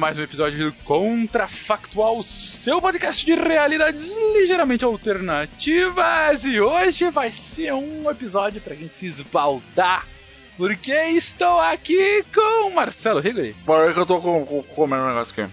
Mais um episódio do Contrafactual, seu podcast de realidades ligeiramente alternativas. E hoje vai ser um episódio pra gente se esbaldar, porque estou aqui com Marcelo Rigori. Bora que eu tô com, com, comendo um negócio aqui.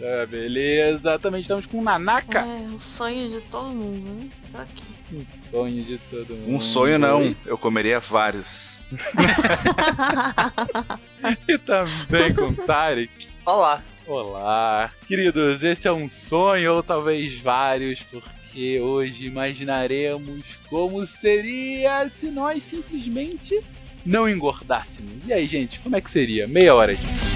É, beleza, também estamos com Nanaka. É, o sonho de todo mundo, né? Tô aqui. Um sonho de todo mundo. Um sonho não, eu comeria vários. e também com Tarek. Olá. Olá, queridos, esse é um sonho ou talvez vários, porque hoje imaginaremos como seria se nós simplesmente não engordássemos. E aí, gente, como é que seria? Meia hora disso.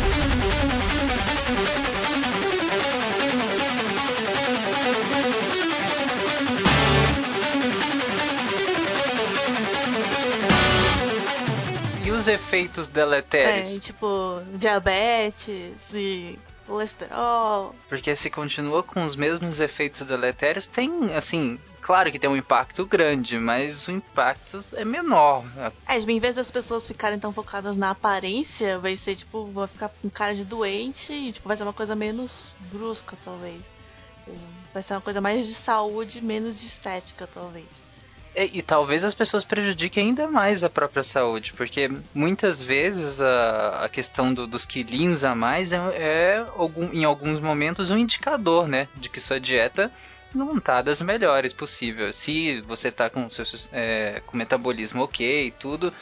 Os efeitos É, deletérios? tipo, diabetes e colesterol. Porque se continua com os mesmos efeitos deletérios, tem, assim, claro que tem um impacto grande, mas o impacto é menor. É, tipo, em vez das pessoas ficarem tão focadas na aparência, vai ser tipo, vai ficar com cara de doente e tipo, vai ser uma coisa menos brusca, talvez. Vai ser uma coisa mais de saúde, menos de estética, talvez. E, e talvez as pessoas prejudiquem ainda mais a própria saúde, porque muitas vezes a, a questão do- dos quilinhos a mais é, é algum- em alguns momentos um indicador, né, de que sua dieta não tá das melhores possível. Se você tá com seu é, com metabolismo ok e tudo,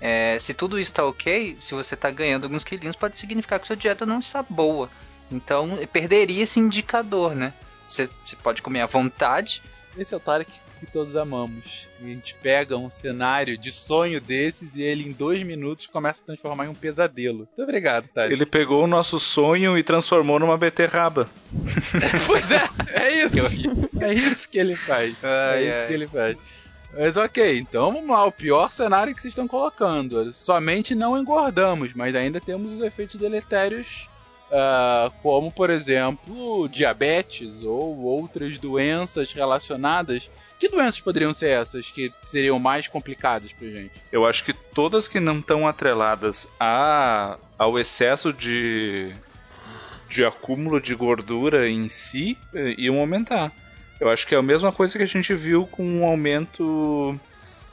é, se tudo isso tá ok, se você tá ganhando alguns quilinhos, pode significar que sua dieta não está boa. Então perderia esse indicador, né? Você, você pode comer à vontade, Esse é o que todos amamos. E a gente pega um cenário de sonho desses e ele em dois minutos começa a transformar em um pesadelo. Muito obrigado, Tarek. Ele pegou o nosso sonho e transformou numa beterraba. Pois é, é isso. É isso que ele faz. Ai, é isso ai. que ele faz. Mas ok, então vamos lá. O pior cenário que vocês estão colocando. Somente não engordamos, mas ainda temos os efeitos deletérios, ah, como por exemplo diabetes ou outras doenças relacionadas. Que doenças poderiam ser essas que seriam mais complicadas pra gente? Eu acho que todas que não estão atreladas a, ao excesso de, de acúmulo de gordura em si eh, iam aumentar. Eu acho que é a mesma coisa que a gente viu com o aumento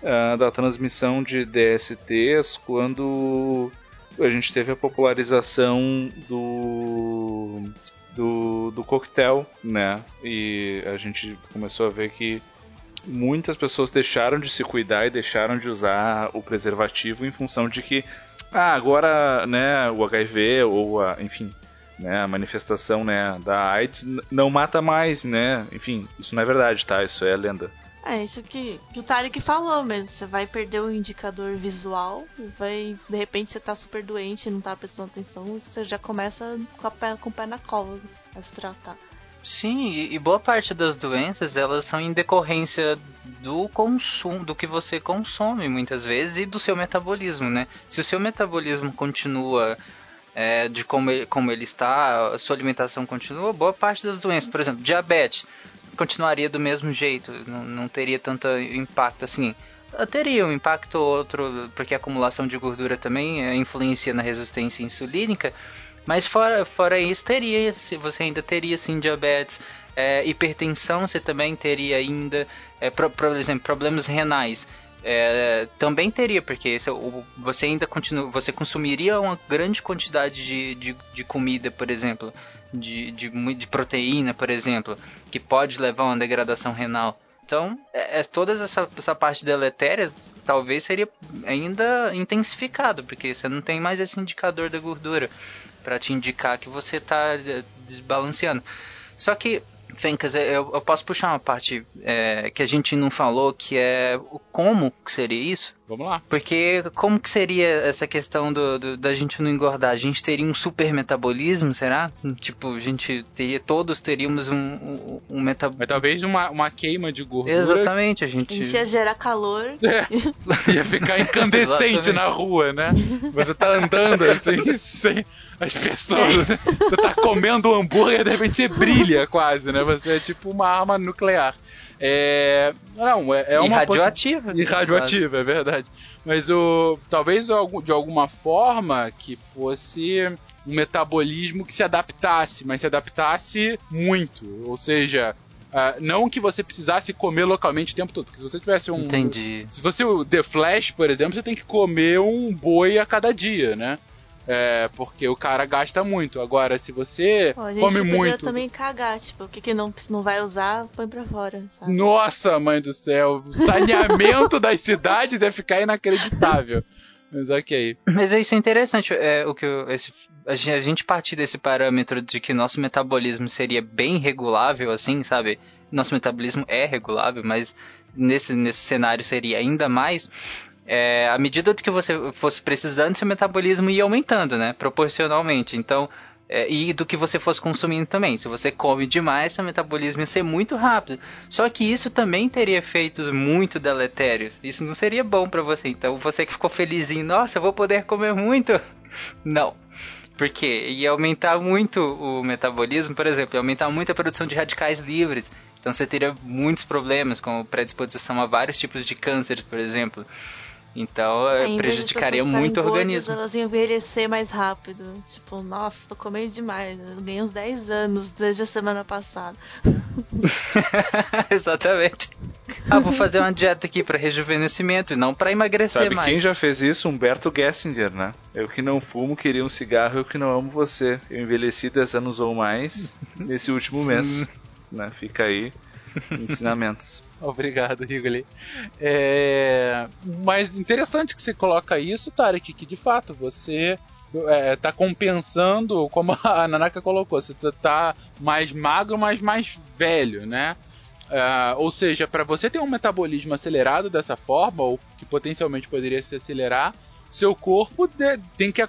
ah, da transmissão de DSTs quando a gente teve a popularização do, do, do coquetel, né? E a gente começou a ver que muitas pessoas deixaram de se cuidar e deixaram de usar o preservativo em função de que ah, agora, né, o HIV ou a, enfim, né, a manifestação, né, da AIDS não mata mais, né? Enfim, isso não é verdade, tá? Isso é lenda. É isso que, que o Tarek falou mesmo. Você vai perder o indicador visual, vai. De repente você tá super doente, não tá prestando atenção, você já começa com, pé, com o pé na cola a se tratar. Sim, e, e boa parte das doenças elas são em decorrência do consumo, do que você consome muitas vezes e do seu metabolismo, né? Se o seu metabolismo continua é, de como ele, como ele está, a sua alimentação continua, boa parte das doenças, por exemplo, diabetes, continuaria do mesmo jeito, não, não teria tanto impacto assim. Ah, Teria um impacto ou outro, porque a acumulação de gordura também é, influencia na resistência insulínica, mas fora, fora isso, teria, você ainda teria sim diabetes, é, hipertensão você também teria ainda, é, por exemplo, problemas renais. É, também teria, porque esse é o- você ainda continua, você consumiria uma grande quantidade de, de, de comida, por exemplo, de, de, de proteína, por exemplo, que pode levar a uma degradação renal. Então, é, é, toda essa, essa parte deletéria talvez seria ainda intensificado, porque você não tem mais esse indicador da gordura para te indicar que você está desbalanceando. Só que, Fencas, eu, eu posso puxar uma parte é, que a gente não falou, que é o como que seria isso? Vamos lá. Porque como que seria essa questão do, do- da gente não engordar? A gente teria um super metabolismo, será? Tipo, a gente teria, todos teríamos um, um, um metabolismo. Mas talvez uma, uma queima de gordura Exatamente, a A gente. gente ia gerar calor. ia ficar incandescente na rua, né? Você tá andando assim, sem as pessoas. né? Você tá comendo um hambúrguer e de repente você brilha quase, né? Você é tipo uma arma nuclear. É. Não, é, é E uma possi- radioativa. E radioativa, é verdade. Mas o. Talvez de alguma forma que fosse um metabolismo que se adaptasse, mas se adaptasse muito. Ou seja, ah, não que você precisasse comer localmente o tempo todo. Porque se você tivesse um. Entendi. Se você o The Flash, por exemplo, você tem que comer um boi a cada dia, né? É, porque o cara gasta muito. Agora, se você Ó, a gente come muito. também cagar, tipo, o que, que não, não vai usar, põe pra fora. sabe? Nossa, mãe do céu, o saneamento das cidades ia ficar inacreditável. Mas ok. Mas é isso é interessante, é, o que eu- esse, a, gente, a gente partir desse parâmetro de que nosso metabolismo seria bem regulável, assim, sabe? Nosso metabolismo é regulável, mas nesse, nesse cenário seria ainda mais. É, à medida que você fosse precisando, seu metabolismo ia aumentando, né? Proporcionalmente. Então, é, e do que você fosse consumindo também. Se você come demais, seu metabolismo ia ser muito rápido. Só que isso também teria efeitos muito deletérios. Isso não seria bom pra você. Então, você que ficou felizinho, nossa, eu vou poder comer muito. Não. Porque ia aumentar muito o metabolismo, por exemplo, ia aumentar muito a produção de radicais livres. Então você teria muitos problemas, como predisposição a vários tipos de câncer, por exemplo. Então das prejudicaria pessoas muito o organismo. Elas iam envelhecer mais rápido. Tipo, nossa, tô comendo demais. Eu ganhei uns 10 anos desde a semana passada. Exatamente. Ah, vou fazer uma dieta aqui para rejuvenescimento e não para emagrecer Sabe mais. quem já fez isso? Humberto Gessinger, né? Eu que não fumo, queria um cigarro, eu que não amo você. Eu envelheci 10 anos ou mais nesse último Sim. mês. Né? Fica aí ensinamentos. Obrigado, Rigoli. É... Mas interessante que você coloca isso, Tarek, que de fato você é, tá compensando, como a Nanaka colocou, você tá- tá mais magro, mas mais velho, né? É, ou seja, para você ter um metabolismo acelerado dessa forma, ou que potencialmente poderia se acelerar, seu corpo de- tem, que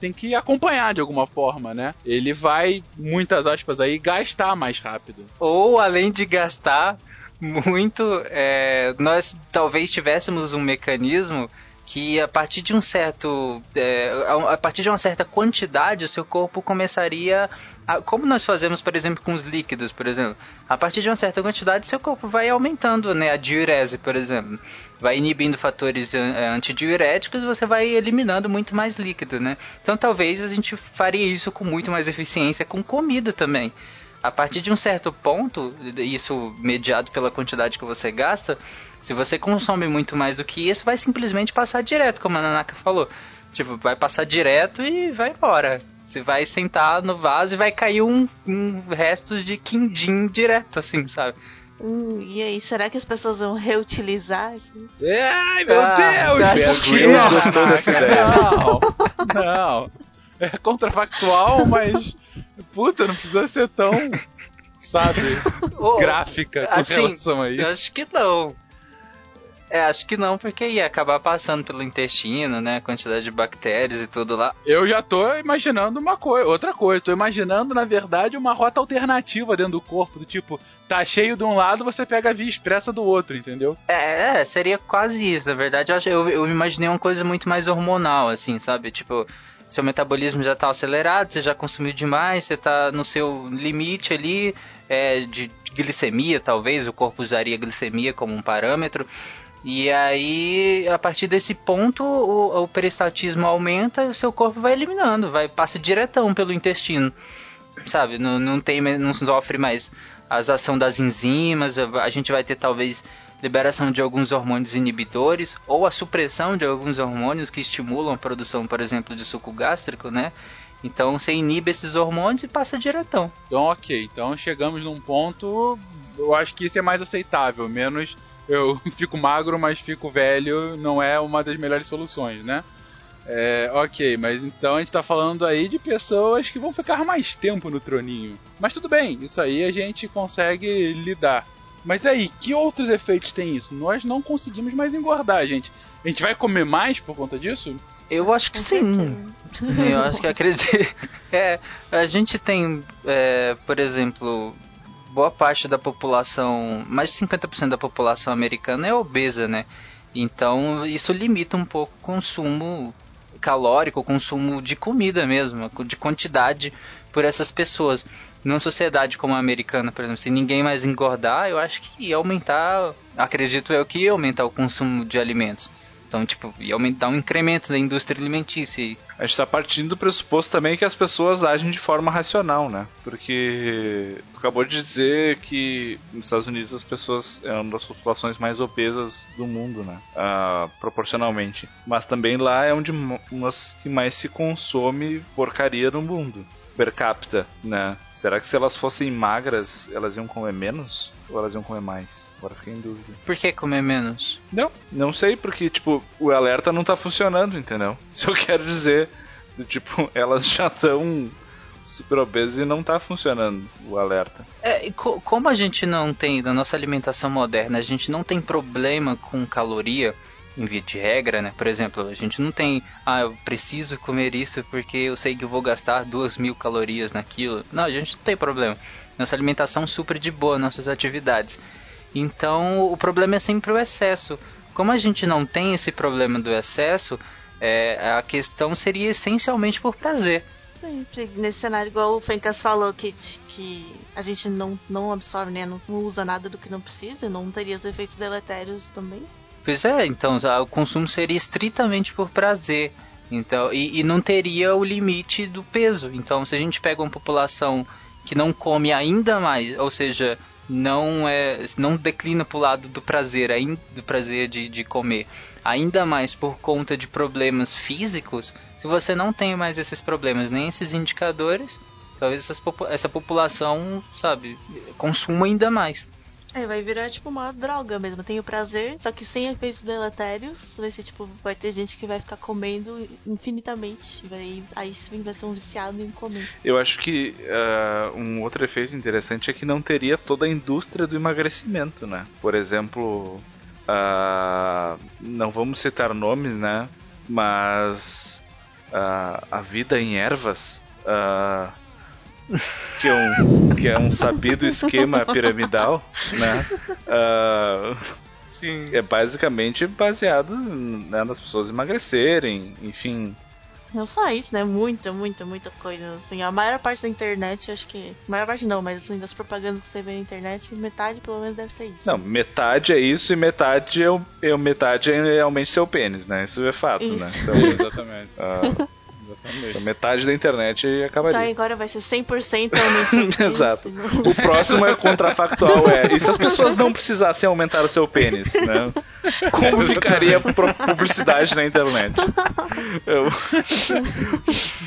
tem que acompanhar de alguma forma, né? Ele vai, muitas aspas aí, gastar mais rápido. Ou além de gastar muito, é, nós talvez tivéssemos um mecanismo que a partir de um certo, é, a partir de uma certa quantidade, o seu corpo começaria, a, como nós fazemos, por exemplo, com os líquidos, por exemplo, a partir de uma certa quantidade, seu corpo vai aumentando, né, a diurese, por exemplo, vai inibindo fatores é, antidiuréticos, você vai eliminando muito mais líquido, né? Então talvez a gente faria isso com muito mais eficiência com comida também. A partir de um certo ponto, isso mediado pela quantidade que você gasta, se você consome muito mais do que isso, vai simplesmente passar direto, como a Nanaka falou. Tipo, vai passar direto e vai embora. Você vai sentar no vaso e vai cair um, um resto de quindim direto, assim, sabe? Hum, e aí, será que as pessoas vão reutilizar? isso? Ai, meu Ah, Deus! acho que não. gostou dessa ideia. Não, não. É contrafactual, mas puta, não precisa ser tão, sabe, Ô, gráfica com assim, relação a isso. acho que não. É, acho que não, porque ia acabar passando pelo intestino, né? A quantidade de bactérias e tudo lá. Eu já tô imaginando uma coisa, outra coisa. Tô imaginando, na verdade, uma rota alternativa dentro do corpo, do tipo, tá cheio de um lado, você pega a via expressa do outro, entendeu? É, é, seria quase isso. Na verdade, eu, eu, eu imaginei uma coisa muito mais hormonal, assim, sabe? Tipo, seu metabolismo já tá acelerado, você já consumiu demais, você tá no seu limite ali é, de glicemia, talvez. O corpo usaria glicemia como um parâmetro. E aí, a partir desse ponto, o, o aumenta e o seu corpo vai eliminando, vai passa diretão pelo intestino, sabe? Não, não tem, não sofre mais as ação das enzimas. A gente vai ter talvez liberação de alguns hormônios inibidores ou a supressão de alguns hormônios que estimulam a produção, por exemplo, de suco gástrico, né? Então você inibe esses hormônios e passa diretão. Então, ok. Então chegamos num ponto. Eu acho que isso é mais aceitável. Menos eu fico magro, mas fico velho. Não é uma das melhores soluções, né? É, ok, mas então a gente tá falando aí de pessoas que vão ficar mais tempo no troninho. Mas tudo bem, isso aí a gente consegue lidar. Mas aí, que outros efeitos tem isso? Nós não conseguimos mais engordar, gente. A gente vai comer mais por conta disso? Eu acho que sim. Eu acho que acredito. É, a gente tem, é, por exemplo, boa parte da população, mais de 50% da população americana é obesa, né? Então isso limita um pouco o consumo calórico, o consumo de comida mesmo, de quantidade por essas pessoas. Numa sociedade como a americana, por exemplo, se ninguém mais engordar, eu acho que ia aumentar, acredito eu que ia aumentar o consumo de alimentos. Então, tipo, ia aumentar um incremento da indústria alimentícia. A gente tá partindo do pressuposto também que as pessoas agem de forma racional, né? Porque tu acabou de dizer que nos Estados Unidos as pessoas é uma das populações mais obesas do mundo, né? Ah, proporcionalmente. Mas também lá é onde umas que mais se consome porcaria no mundo. Per capita, né? Será que se elas fossem magras, elas iam comer menos? Ou elas iam comer mais? Agora fiquei em dúvida. Por que comer menos? Não, não sei, porque, tipo, o alerta não tá funcionando, entendeu? Isso eu quero dizer. do Tipo, elas já estão super obesas e não tá funcionando o alerta. É, e co- como a gente não tem, na nossa alimentação moderna, a gente não tem problema com caloria, em via de regra, né? Por exemplo, a gente não tem, ah, eu preciso comer isso porque eu sei que eu vou gastar duas mil calorias naquilo. Não, a gente não tem problema. Nossa alimentação supre de boa nossas atividades. Então, o problema é sempre o excesso. Como a gente não tem esse problema do excesso, é, a questão seria essencialmente por prazer. Sim, porque nesse cenário, igual o Fencas falou, que, que a gente não, não absorve, né? Não usa nada do que não precisa, não teria os efeitos deletérios também. Pois é, então o consumo seria estritamente por prazer. Então, e, e não teria o limite do peso. Então, se a gente pega uma população que não come ainda mais, ou seja, não é, não declina para o lado do prazer, ain- do prazer de, de comer, ainda mais por conta de problemas físicos, se você não tem mais esses problemas, nem esses indicadores, talvez essas essa população, sabe, consuma ainda mais. É, vai virar tipo uma droga mesmo. Tem o prazer, só que sem efeitos deletérios. Vai ser tipo, vai ter gente que vai ficar comendo infinitamente. Vai, aí sim vai ser um viciado em comer. Eu acho que ah, um outro efeito interessante é que não teria toda a indústria do emagrecimento, né? Por exemplo, ah, não vamos citar nomes, né? Mas ah, a vida em ervas, ah, que, é um, que é um sabido esquema piramidal, né? Ah, Sim. é basicamente baseado né, nas pessoas emagrecerem, enfim. Não só isso, né? Muita, muita, muita coisa. Assim, a maior parte da internet, acho que. A maior parte não, mas assim, das propagandas que você vê na internet, metade pelo menos deve ser isso. Não, metade é isso e metade é, o, é metade é realmente seu pênis, né? Isso é fato, Isso. né? Então, Exatamente. Exatamente. Então metade da internet Então acabaria. agora vai ser 100% realmente. Exato. O próximo é contrafactual, é. E se as pessoas não precisassem aumentar o seu pênis, né? Como ficaria a publicidade na internet? Eu-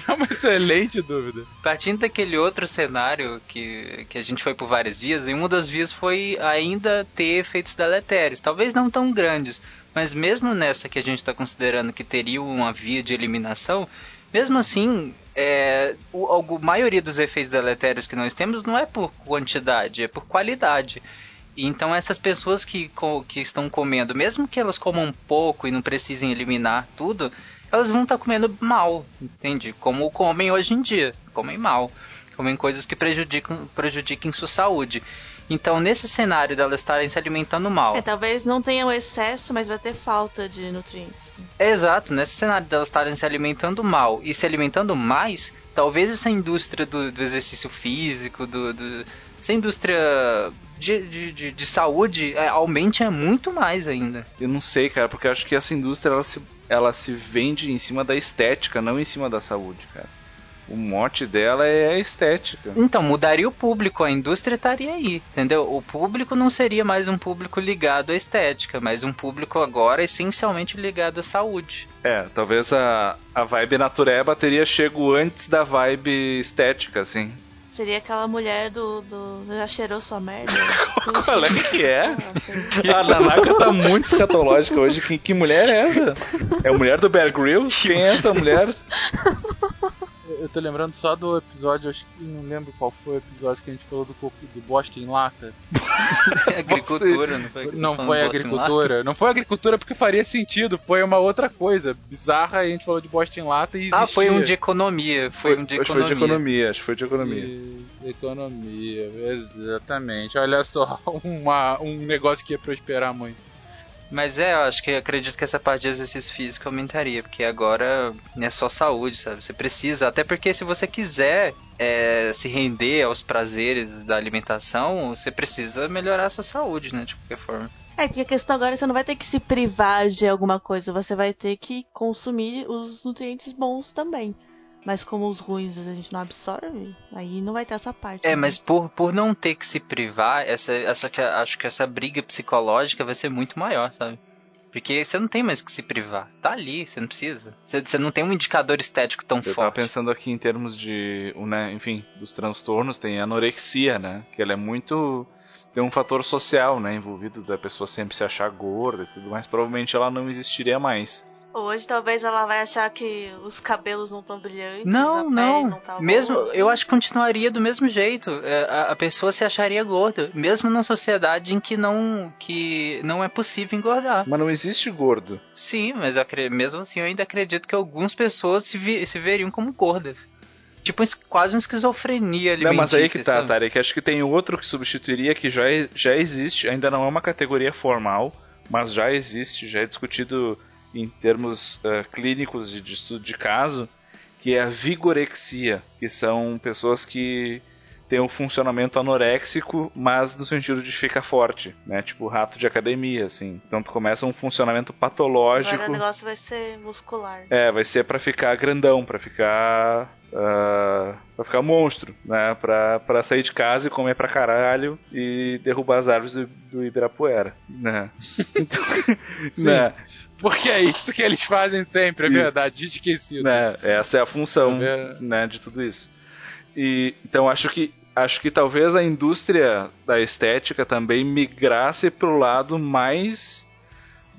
É uma excelente dúvida. Partindo daquele outro cenário que, que a gente foi por várias vias, e uma das vias foi ainda ter efeitos deletérios. Talvez não tão grandes, mas mesmo nessa que a gente está considerando que teria uma via de eliminação, Mesmo assim, é, o, a maioria dos efeitos deletérios que nós temos não é por quantidade, é por qualidade. Então essas pessoas que, que estão comendo, mesmo que elas comam pouco e não precisem eliminar tudo, elas vão estar comendo mal, entende? Como comem hoje em dia, comem mal, comem coisas que prejudicam, prejudiquem sua saúde. Então, nesse cenário delas estarem se alimentando mal. É, talvez não tenha o excesso, mas vai ter falta de nutrientes. É, exato, nesse cenário delas estarem se alimentando mal e se alimentando mais, talvez essa indústria do, do exercício físico, do, do, essa indústria de, de, de, de saúde é, aumente muito mais ainda. Eu não sei, cara, porque eu acho que essa indústria ela se, ela se vende em cima da estética, não em cima da saúde, cara. O mote dela é a estética. Então, mudaria o público, a indústria estaria aí, entendeu? O público não seria mais um público ligado à estética, mas um público agora essencialmente ligado à saúde. É, talvez a, a vibe natureba teria chego antes da vibe estética, assim. Seria aquela mulher do. do já cheirou sua merda? Qual é que é? A Nanaka tá muito escatológica hoje. Que, que mulher é essa? É a mulher do Bear Grylls? Quem é essa mulher? eu tô lembrando só do episódio, acho que não lembro qual foi o episódio que a gente falou do, do bosta em lata. agricultura, não foi Não foi agricultura. Não foi agricultura porque faria sentido, foi uma outra coisa bizarra e a gente falou de bosta em lata e existia. Ah, foi um de economia. Foi, foi um de acho economia. Foi de economia, acho que foi de economia. De economia, exatamente. Olha só, uma, um negócio que ia prosperar muito. Mas é, eu acho que eu acredito que essa parte de exercício físico aumentaria, porque agora é só saúde, sabe? Você precisa, até porque se você quiser é, se render aos prazeres da alimentação, você precisa melhorar a sua saúde, né? De qualquer forma. É, porque a questão agora é que você não vai ter que se privar de alguma coisa, você vai ter que consumir os nutrientes bons também. Mas como os ruins a gente não absorve, aí não vai ter essa parte. É, né? mas por, por não ter que se privar, essa, essa, acho que essa briga psicológica vai ser muito maior, sabe? Porque você não tem mais que se privar. Tá ali, você não precisa. Você, você não tem um indicador estético tão Eu forte. Eu tava pensando aqui em termos de, né, enfim, dos transtornos, tem a anorexia, né? Que ela é muito tem um fator social, né, envolvido da pessoa sempre se achar gorda e tudo mais. Provavelmente ela não existiria mais. Hoje talvez ela vai achar que os cabelos não estão brilhantes. Não, não. não tá mesmo, eu acho que continuaria do mesmo jeito. É, a, a, pessoa se acharia gorda, mesmo numa sociedade em que não, que não é possível engordar. Mas não existe gordo. Sim, mas eu, mesmo assim eu ainda acredito que algumas pessoas se, vi, se veriam como gordas. Tipo, quase uma esquizofrenia ali. Não, mas aí que tá, Tarek. Acho que tem outro que substituiria que já, já existe, ainda não é uma categoria formal, mas já existe, já é discutido em termos uh, clínicos de, de, estudo de caso, que é a vigorexia, que são pessoas que têm um funcionamento anoréxico, mas no sentido de ficar forte, né? Tipo rato de academia, assim. Então tu começa um funcionamento patológico. Agora o negócio vai ser muscular. É, vai ser para ficar grandão, para ficar Uh, pra ficar monstro, né? Pra, pra sair de casa e comer pra caralho e derrubar as árvores do, do Ibirapuera, né? Então, né? Porque é isso que eles fazem sempre, é isso. verdade, esquecido. Né? Essa é a função é. né, de tudo isso. E, então acho que acho que talvez a indústria da estética também migrasse pro lado mais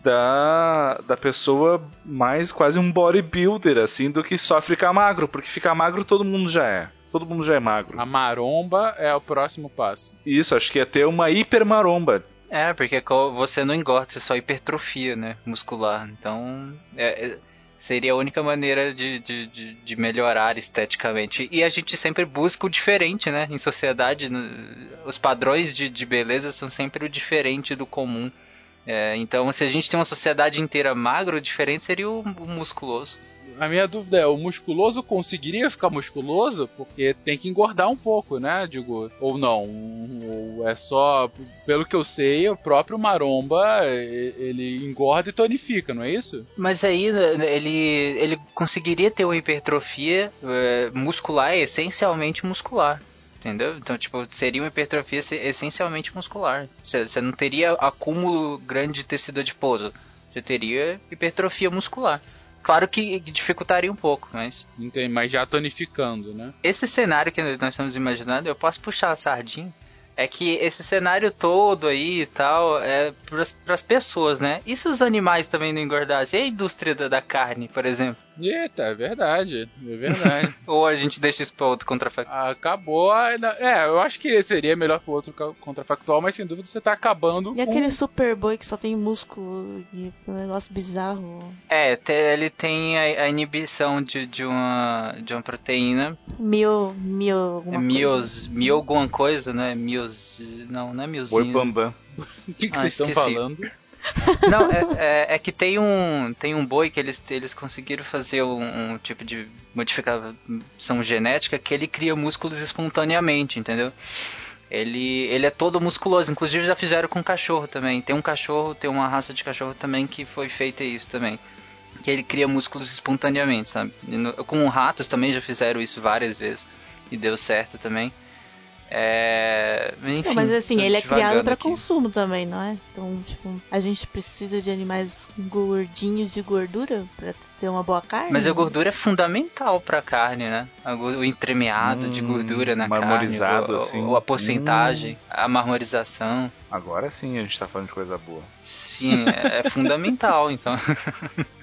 da, da pessoa mais quase um bodybuilder, assim, do que só ficar magro, porque ficar magro todo mundo já é. Todo mundo já é magro. A maromba é o próximo passo. Isso, acho que ia ter uma hipermaromba. É, porque você não engorda, você só hipertrofia, né, muscular. Então, é, seria a única maneira de, de, de, de, melhorar esteticamente. E a gente sempre busca o diferente, né, em sociedade. Os padrões de, de beleza são sempre o diferente do comum. É, então, se a gente tem uma sociedade inteira magra, o diferente seria o, o, musculoso. A minha dúvida é: o musculoso conseguiria ficar musculoso? Porque tem que engordar um pouco, né? Digo, ou não? Ou é só. Pelo que eu sei, o próprio maromba ele engorda e tonifica, não é isso? Mas aí ele, ele conseguiria ter uma hipertrofia é, muscular, essencialmente muscular. Entendeu? Então, tipo, seria uma hipertrofia essencialmente muscular. Você não teria acúmulo grande de tecido adiposo. Você teria hipertrofia muscular. Claro que dificultaria um pouco, mas. Entendi, mas já tonificando, né? Esse cenário que nós estamos imaginando, eu posso puxar a sardinha. É que esse cenário todo aí e tal é para as pessoas, né? E se os animais também não engordassem? E a indústria da, da carne, por exemplo? Eita, é verdade. É verdade. Ou a gente deixa isso pra outro contrafactual. Acabou. É, eu acho que seria melhor pro outro contrafactual, mas sem dúvida você tá acabando E com... aquele Superboy que só tem músculo e um negócio bizarro. É, ele tem a, inibição de, de, uma, de uma proteína. Mio. Mio. alguma É coisa. mios, mio alguma coisa, né? Mios. Não, não é miozinho. Boi Bambam. O que, que Ah, vocês estão falando? Não, é, é- é que tem um, tem um boi que eles, eles conseguiram fazer um, um tipo de modificação genética que ele cria músculos espontaneamente, entendeu? Ele, ele é todo musculoso, inclusive já fizeram com cachorro também. Tem um cachorro, tem uma raça de cachorro também que foi feita isso também. Que ele cria músculos espontaneamente, sabe? No- com ratos também já fizeram isso várias vezes. E deu certo também. É. Enfim, Não, mas assim, tô ele é criado aqui. consumo também, não é? Então, tipo, a gente precisa de animais gordinhos de gordura pra ter uma boa carne? Mas a gordura é fundamental pra carne, né? O entremeado de Hum, gordura na marmorizado, carne, o- assim. o- a porcentagem, a marmorização. Agora sim a gente tá falando de coisa boa. Sim, é, é fundamental, então.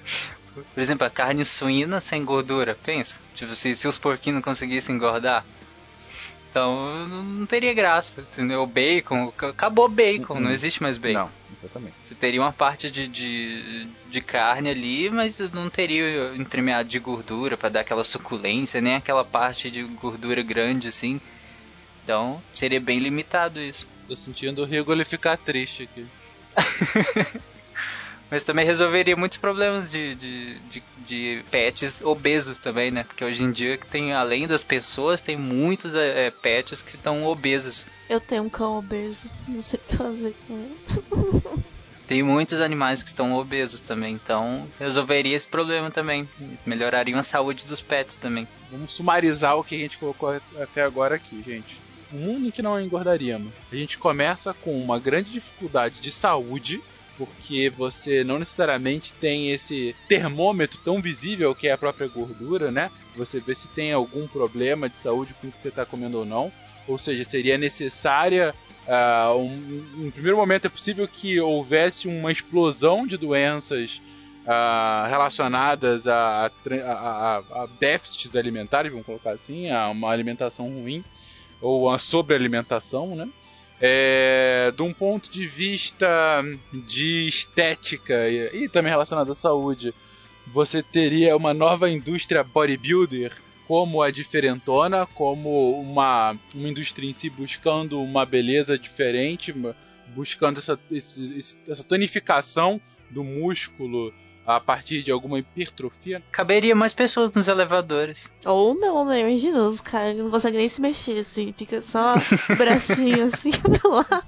Por exemplo, a carne suína sem gordura, pensa. Tipo, se, se os porquinhos não conseguissem engordar. Então, não teria graça, entendeu? O bacon, ac- acabou o bacon, Uhum. não existe mais bacon. Não, exatamente. Você teria uma parte de, de, de carne ali, mas não teria entremeado de gordura pra dar aquela suculência, nem aquela parte de gordura grande assim. Então, seria bem limitado isso. Tô sentindo o Rigoli ficar triste aqui. Mas também resolveria muitos problemas de, de, de, de pets obesos também, né? Porque hoje em dia, que tem, além das pessoas, tem muitos é, é, pets que estão obesos. Eu tenho um cão obeso, não sei o que fazer com ele. Tem muitos animais que estão obesos também, então resolveria esse problema também. Melhoraria a saúde dos pets também. Vamos sumarizar o que a gente colocou até agora aqui, gente. Um mundo em que não engordaríamos. A gente começa com uma grande dificuldade de saúde, porque você não necessariamente tem esse termômetro tão visível que é a própria gordura, né? Você vê se tem algum problema de saúde com o que você está comendo ou não. Ou seja, seria necessária. ah, um, em primeiro momento, é possível que houvesse uma explosão de doenças ah, relacionadas a, a- a- a déficits alimentares, vamos colocar assim, a uma alimentação ruim ou a sobrealimentação, né? É, de um ponto de vista de estética e, e também relacionado à saúde, você teria uma nova indústria bodybuilder como a diferentona, como uma, uma indústria em si buscando uma beleza diferente, buscando essa, esse- essa tonificação do músculo a partir de alguma hipertrofia. Caberia mais pessoas nos elevadores. Ou não, né? Imagina, os caras não conseguem nem se mexer, assim, fica só o bracinho assim pra lá.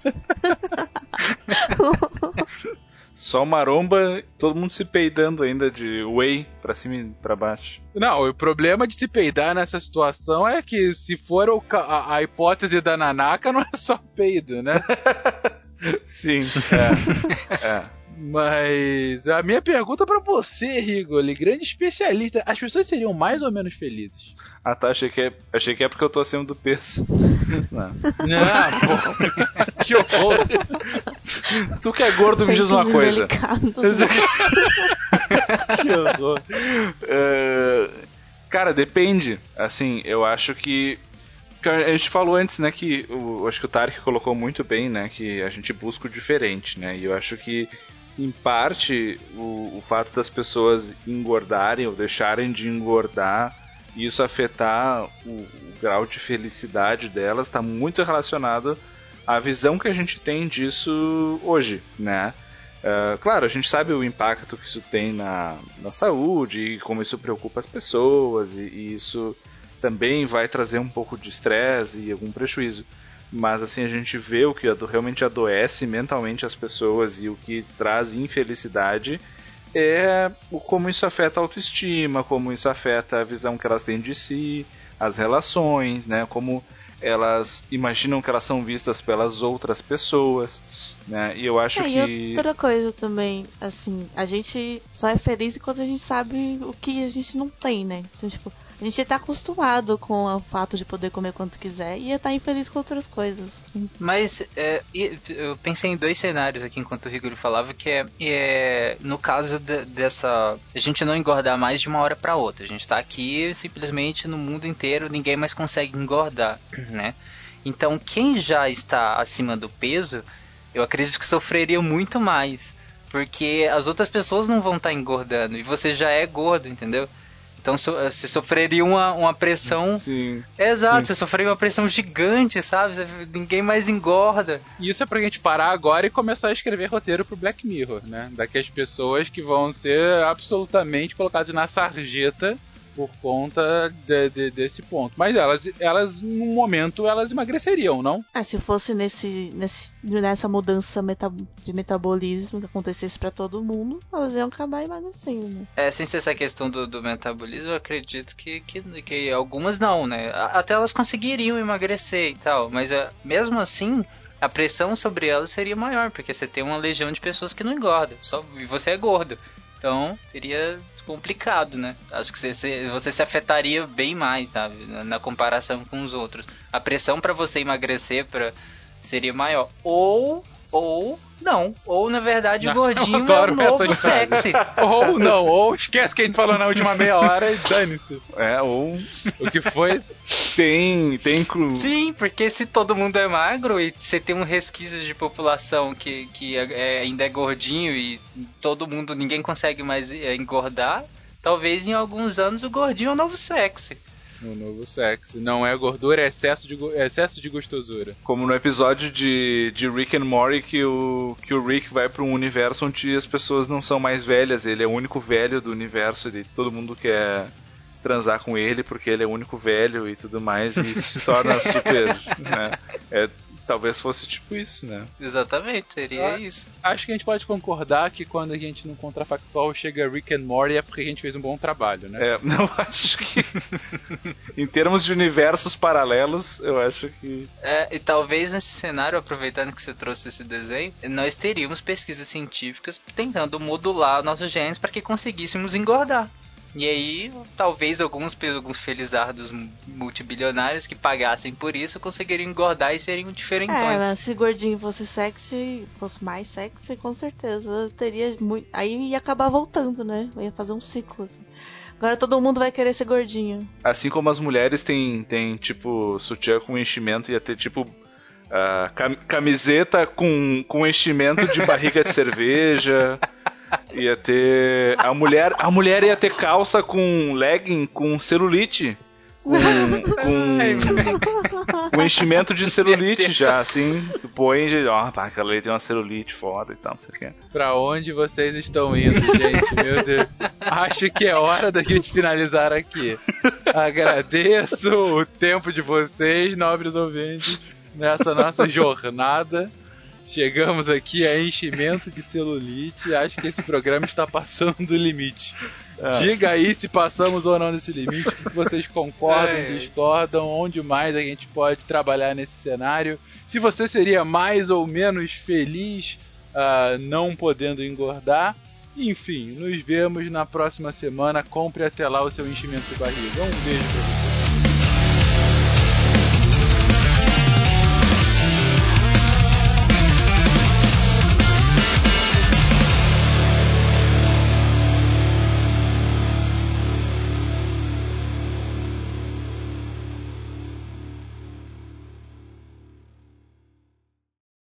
Só maromba, todo mundo se peidando ainda de whey pra cima e pra baixo. Não, o problema de se peidar nessa situação é que se for o a, a hipótese da Nanaka, não é só peido, né? Sim. É. é. Mas a minha pergunta pra você, Rigoli, grande especialista, as pessoas seriam mais ou menos felizes? Ah tá, achei que, é, achei que é porque eu tô acima do peso. Não. Não, pô. que horror. Tu que é gordo, me diz uma coisa. delicado. que horror. É, cara, depende. Assim, eu acho que. que A gente falou antes, né, que o, acho que o Tarek colocou muito bem, né, que a gente busca o diferente, né, e eu acho que, em parte, o, o fato das pessoas engordarem ou deixarem de engordar, e isso afetar o, o grau de felicidade delas, está muito relacionado à visão que a gente tem disso hoje, né. Uh, claro, a gente sabe o impacto que isso tem na, na saúde e como isso preocupa as pessoas, e, e isso também vai trazer um pouco de estresse e algum prejuízo. Mas assim, a gente vê o que realmente adoece mentalmente as pessoas e o que traz infelicidade é como isso afeta a autoestima, como isso afeta a visão que elas têm de si, as relações, né? Como elas imaginam que elas são vistas pelas outras pessoas, né? E eu acho É, que e outra coisa também, assim, a gente só é feliz enquanto a gente sabe o que a gente não tem, né? Então, tipo, A gente tá acostumado com o fato de poder comer quanto quiser e ia estar infeliz com outras coisas. Mas é, eu pensei em dois cenários aqui enquanto o Rigor falava, que é, é no caso de- dessa. A gente não engordar mais de uma hora pra outra. A gente tá aqui simplesmente no mundo inteiro, ninguém mais consegue engordar, né? Então quem já está acima do peso, eu acredito que sofreria muito mais. Porque as outras pessoas não vão estar engordando e você já é gordo, entendeu? Então so- você sofreria uma, uma pressão. Sim. Exato, Sim. você sofreria uma pressão gigante, sabe? Ninguém mais engorda. E isso é pra gente parar agora e começar a escrever roteiro pro Black Mirror, né? Daquelas pessoas que vão ser absolutamente colocadas na sarjeta por conta de- de- desse ponto. Mas elas, elas, no momento, elas emagreceriam, não? Ah, se fosse nesse, nesse, nessa mudança meta- de metabolismo que acontecesse pra todo mundo, elas iam acabar emagrecendo, né? É, sem ser essa questão do, do metabolismo, eu acredito que, que, que algumas não, né? Até elas conseguiriam emagrecer e tal, mas é, mesmo assim, a pressão sobre elas seria maior, porque você tem uma legião de pessoas que não engordam, só, e você é gordo. Então, seria complicado, né? Acho que você, você, se afetaria bem mais, sabe? Na, na comparação com os outros. A pressão pra você emagrecer pra, seria maior. Ou, ou, não. Ou, na verdade, o Não, gordinho eu adoro é o novo sexy. Ou não, ou esquece que a gente falou na última meia hora e dane-se. É, ou O que foi? tem. tem cru... Sim, porque se todo mundo é magro e você tem um resquício de população que, que é- é- ainda é gordinho e todo mundo, ninguém consegue mais é, engordar, talvez em alguns anos o gordinho é o novo sexy. O novo sexo. Não é gordura, é excesso de, é excesso de gostosura. Como no episódio de, de Rick and Morty que o, que o Rick vai para um universo onde as pessoas não são mais velhas, ele é o único velho do universo, ele, todo mundo quer transar com ele porque ele é o único velho e tudo mais, e isso se torna super. né? É, talvez fosse tipo isso, né? Exatamente, seria Ah. isso. Acho que a gente pode concordar que quando a gente no contrafactual chega Rick and Morty é porque a gente fez um bom trabalho, né? É, não acho que. em termos de universos paralelos, eu acho que. É, e talvez nesse cenário, aproveitando que você trouxe esse desenho, nós teríamos pesquisas científicas tentando modular nossos genes para que conseguíssemos engordar. E aí, talvez alguns, alguns felizardos multibilionários que pagassem por isso conseguiriam engordar e seriam É, diferentões. mas se gordinho fosse sexy, fosse mais sexy, com certeza teria muito. Aí ia acabar voltando, né? Ia fazer um ciclo. assim. Agora todo mundo vai querer ser gordinho. Assim como as mulheres têm, têm tipo, sutiã com enchimento, ia ter tipo. cam- camiseta com, com enchimento de barriga de cerveja. Ia ter. A mulher, a mulher ia ter calça com legging com celulite. Com, com, com enchimento de celulite já, assim. Tu põe, ó, pá, aquela ali tem uma celulite foda e tal, não sei o que. Pra onde vocês estão indo, gente? Meu Deus. Acho que é hora da gente finalizar aqui. Agradeço o tempo de vocês, nobres ouvintes, nessa nossa jornada. Chegamos aqui a enchimento de celulite. Acho que esse programa está passando do limite. Diga aí se passamos ou não desse limite, o que vocês concordam, É. discordam, onde mais a gente pode trabalhar nesse cenário. Se você seria mais ou menos feliz ah, não podendo engordar. Enfim, nos vemos na próxima semana. Compre até lá o seu enchimento de barriga. Um beijo pra